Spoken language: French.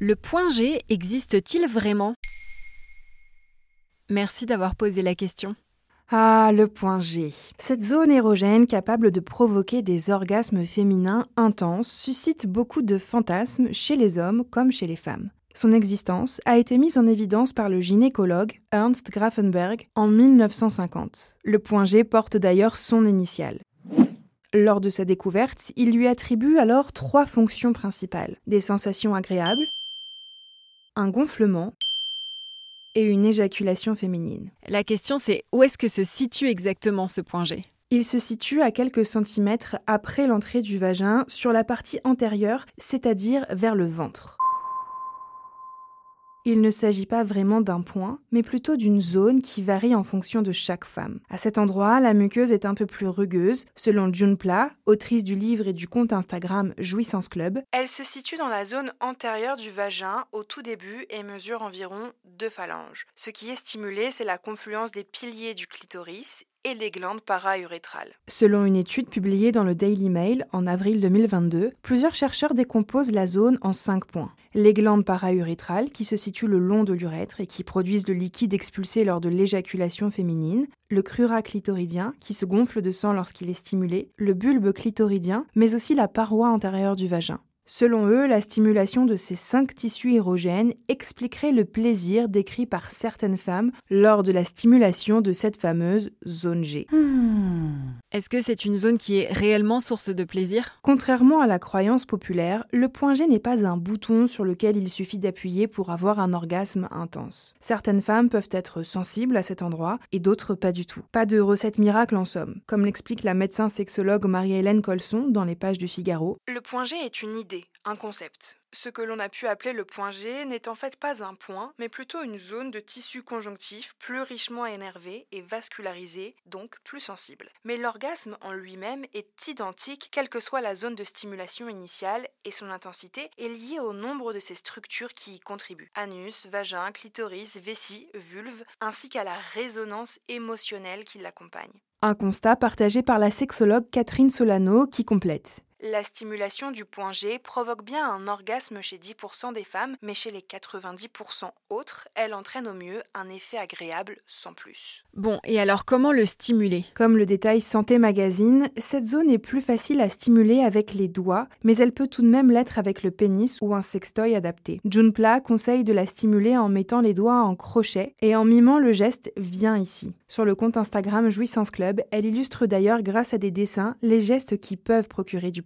Le point G existe-t-il vraiment? Merci d'avoir posé la question. Ah, le point G. Cette zone érogène capable de provoquer des orgasmes féminins intenses suscite beaucoup de fantasmes chez les hommes comme chez les femmes. Son existence a été mise en évidence par le gynécologue Ernst Grafenberg en 1950. Le point G porte d'ailleurs son initiale. Lors de sa découverte, il lui attribue alors trois fonctions principales. Des sensations agréables, un gonflement et une éjaculation féminine. La question c'est où est-ce que se situe exactement ce point G? Il se situe à quelques centimètres après l'entrée du vagin sur la partie antérieure, c'est-à-dire vers le ventre. Il ne s'agit pas vraiment d'un point, mais plutôt d'une zone qui varie en fonction de chaque femme. À cet endroit, la muqueuse est un peu plus rugueuse. Selon June Pla, autrice du livre et du compte Instagram Jouissance Club, elle se situe dans la zone antérieure du vagin au tout début et mesure environ deux phalanges. Ce qui est stimulé, c'est la confluence des piliers du clitoris et les glandes para-urétrales. Selon une étude publiée dans le Daily Mail en avril 2022, plusieurs chercheurs décomposent la zone en cinq points. Les glandes para-urétrales qui se situent le long de l'urètre et qui produisent le liquide expulsé lors de l'éjaculation féminine, le crura clitoridien qui se gonfle de sang lorsqu'il est stimulé, le bulbe clitoridien, mais aussi la paroi antérieure du vagin. Selon eux, la stimulation de ces cinq tissus érogènes expliquerait le plaisir décrit par certaines femmes lors de la stimulation de cette fameuse zone G. Hmm. Est-ce que c'est une zone qui est réellement source de plaisir? Contrairement à la croyance populaire, le point G n'est pas un bouton sur lequel il suffit d'appuyer pour avoir un orgasme intense. Certaines femmes peuvent être sensibles à cet endroit et d'autres pas du tout. Pas de recette miracle en somme. Comme l'explique la médecin sexologue Marie-Hélène Colson dans les pages du Figaro, le point G est une idée un concept. Ce que l'on a pu appeler le point G n'est en fait pas un point, mais plutôt une zone de tissu conjonctif plus richement énervé et vascularisé, donc plus sensible. Mais l'orgasme en lui-même est identique quelle que soit la zone de stimulation initiale et son intensité est liée au nombre de ces structures qui y contribuent. Anus, vagin, clitoris, vessie, vulve, ainsi qu'à la résonance émotionnelle qui l'accompagne. Un constat partagé par la sexologue Catherine Solano qui complète. La stimulation du point G provoque bien un orgasme chez 10% des femmes, mais chez les 90% autres, elle entraîne au mieux un effet agréable sans plus. Bon, et alors comment le stimuler? Comme le détail Santé Magazine, cette zone est plus facile à stimuler avec les doigts, mais elle peut tout de même l'être avec le pénis ou un sextoy adapté. Junpla conseille de la stimuler en mettant les doigts en crochet et en mimant le geste Viens ici. Sur le compte Instagram Jouissance Club, elle illustre d'ailleurs grâce à des dessins les gestes qui peuvent procurer du